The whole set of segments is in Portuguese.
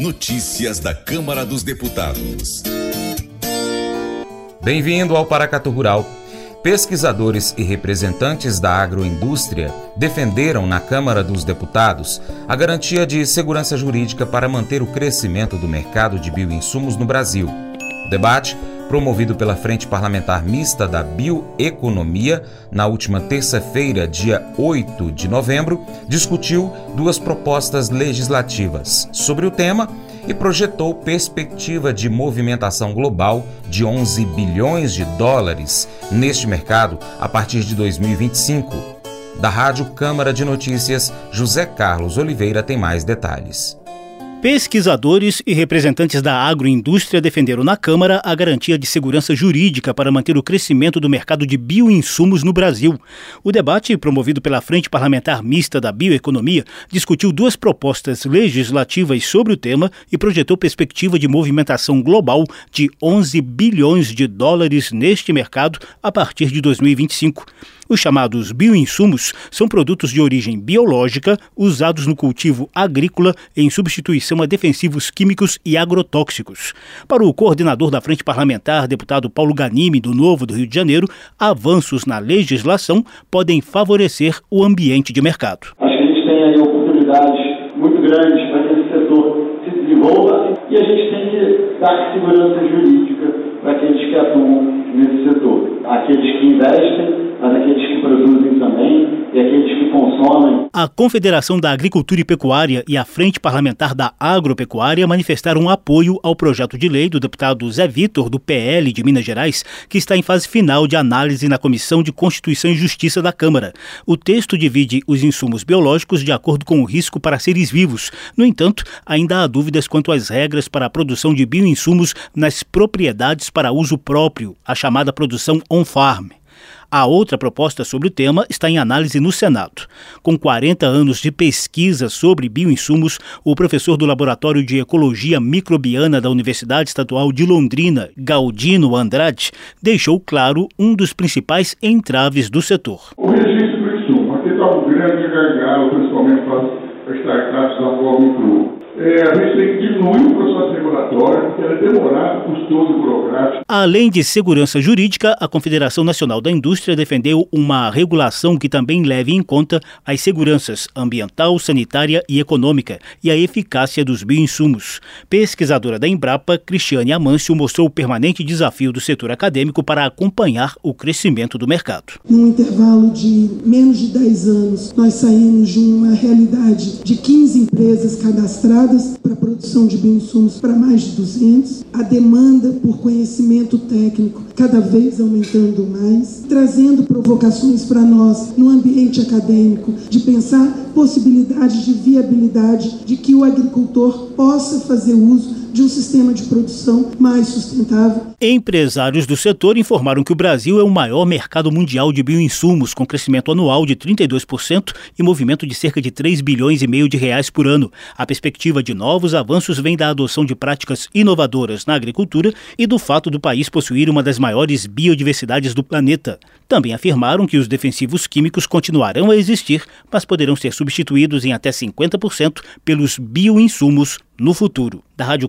Notícias da Câmara dos Deputados. Bem-vindo ao Paracato Rural. Pesquisadores e representantes da agroindústria defenderam na Câmara dos Deputados a garantia de segurança jurídica para manter o crescimento do mercado de bioinsumos no Brasil. O debate promovido pela Frente Parlamentar Mista da Bioeconomia, na última terça-feira, dia 8 de novembro, discutiu duas propostas legislativas sobre o tema e projetou perspectiva de movimentação global de 11 bilhões de dólares neste mercado a partir de 2025. Da Rádio Câmara de Notícias, José Carlos Oliveira tem mais detalhes. Pesquisadores e representantes da agroindústria defenderam na Câmara a garantia de segurança jurídica para manter o crescimento do mercado de bioinsumos no Brasil. O debate, promovido pela Frente Parlamentar Mista da Bioeconomia, discutiu duas propostas legislativas sobre o tema e projetou perspectiva de movimentação global de 11 bilhões de dólares neste mercado a partir de 2025. Os chamados bioinsumos são produtos de origem biológica usados no cultivo agrícola em substituição a defensivos químicos e agrotóxicos. Para o coordenador da Frente Parlamentar, deputado Paulo Ganimi, do Novo do Rio de Janeiro, avanços na legislação podem favorecer o ambiente de mercado. A gente tem aí oportunidades muito grandes para que esse setor se desenvolva e a gente tem que dar segurança jurídica para aqueles que atuam nesse setor. Aqueles que investem aqueles que produzem também e aqueles que consomem. A Confederação da Agricultura e Pecuária e a Frente Parlamentar da Agropecuária manifestaram apoio ao projeto de lei do deputado Zé Vitor, do PL de Minas Gerais, que está em fase final de análise na Comissão de Constituição e Justiça da Câmara. O texto divide os insumos biológicos de acordo com o risco para seres vivos. No entanto, ainda há dúvidas quanto às regras para a produção de bioinsumos nas propriedades para uso próprio, a chamada produção on-farm. A outra proposta sobre o tema está em análise no Senado. Com 40 anos de pesquisa sobre bioinsumos, o professor do Laboratório de Ecologia Microbiana da Universidade Estadual de Londrina, Galdino Andrade, deixou claro um dos principais entraves do setor. O registro do insumo. Aqui está um grande gargalo, principalmente para as startups da é, a gente tem que diminuir o processo regulatório, porque ele é demorado, custoso e burocrático. Além de segurança jurídica, a Confederação Nacional da Indústria defendeu uma regulação que também leve em conta as seguranças ambiental, sanitária e econômica e a eficácia dos bioinsumos. Pesquisadora da Embrapa, Cristiane Amâncio, mostrou o permanente desafio do setor acadêmico para acompanhar o crescimento do mercado. Num intervalo de menos de 10 anos, nós saímos de uma realidade de 15 empresas cadastradas para a produção de bioinsumos para mais de 200, a demanda por conhecimento técnico cada vez aumentando mais, trazendo provocações para nós no ambiente acadêmico de pensar possibilidades de viabilidade de que o agricultor possa fazer uso de um sistema de produção mais sustentável. Empresários do setor informaram que o Brasil é o maior mercado mundial de bioinsumos, com crescimento anual de 32% e movimento de cerca de 3 bilhões e meio de reais por ano. A perspectiva de novos avanços vem da adoção de práticas inovadoras na agricultura e do fato do país possuir uma das maiores biodiversidades do planeta. Também afirmaram que os defensivos químicos continuarão a existir, mas poderão ser substituídos em até 50% pelos bioinsumos no futuro. Da Rádio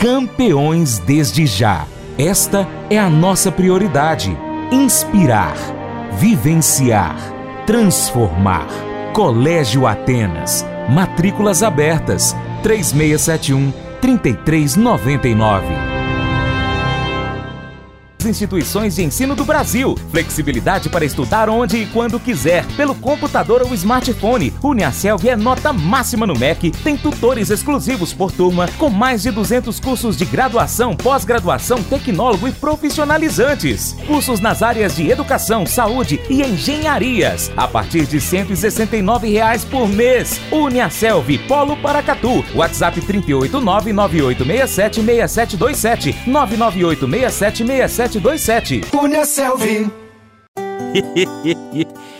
campeões desde já. Esta é a nossa prioridade: inspirar, vivenciar, transformar. Colégio Atenas. Matrículas abertas. 3671 3399. Instituições de ensino do Brasil. Flexibilidade para estudar onde e quando quiser, pelo computador ou smartphone. Uniaselv é nota máxima no MEC, tem tutores exclusivos por turma, com mais de 200 cursos de graduação, pós-graduação, tecnólogo e profissionalizantes. Cursos nas áreas de educação, saúde e engenharias, a partir de 169 reais por mês. Uniaselv, Polo Paracatu, WhatsApp 38998676727, 998676727. Cunha Selvi.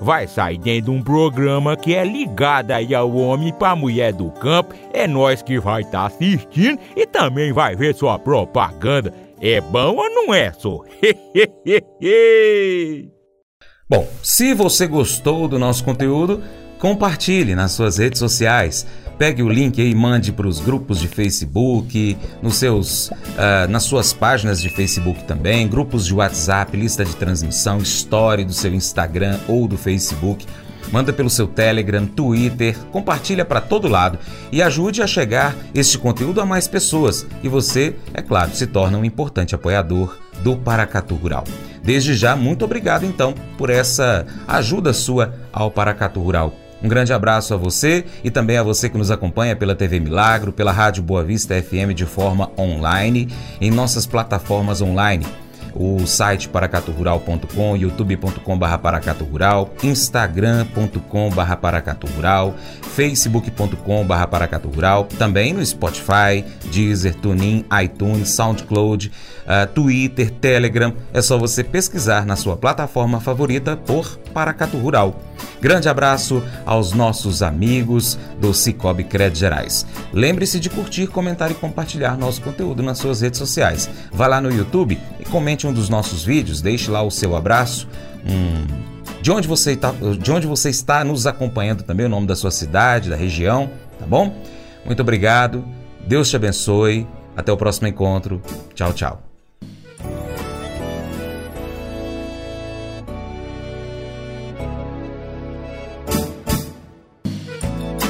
vai sair dentro de um programa que é ligado aí ao homem para mulher do campo. É nós que vai estar tá assistindo e também vai ver sua propaganda. É bom ou não é, só? Bom, se você gostou do nosso conteúdo, compartilhe nas suas redes sociais. Pegue o link e mande para os grupos de Facebook, nos seus, uh, nas suas páginas de Facebook também, grupos de WhatsApp, lista de transmissão, história do seu Instagram ou do Facebook. Manda pelo seu Telegram, Twitter, compartilha para todo lado e ajude a chegar este conteúdo a mais pessoas. E você, é claro, se torna um importante apoiador do Paracatu Rural. Desde já, muito obrigado então por essa ajuda sua ao Paracatu Rural. Um grande abraço a você e também a você que nos acompanha pela TV Milagro, pela Rádio Boa Vista FM de forma online, em nossas plataformas online o site paracaturural.com, youtube.com.br paracaturural, instagram.com.br paracaturural, facebook.com.br paracaturural, também no Spotify, Deezer, TuneIn, iTunes, SoundCloud, uh, Twitter, Telegram. É só você pesquisar na sua plataforma favorita por Paracatu Rural. Grande abraço aos nossos amigos do Cicobi Crédito Gerais. Lembre-se de curtir, comentar e compartilhar nosso conteúdo nas suas redes sociais. Vá lá no YouTube e comente um dos nossos vídeos, deixe lá o seu abraço. Hum, de onde você está, de onde você está nos acompanhando também, o nome da sua cidade, da região, tá bom? Muito obrigado. Deus te abençoe. Até o próximo encontro. Tchau, tchau.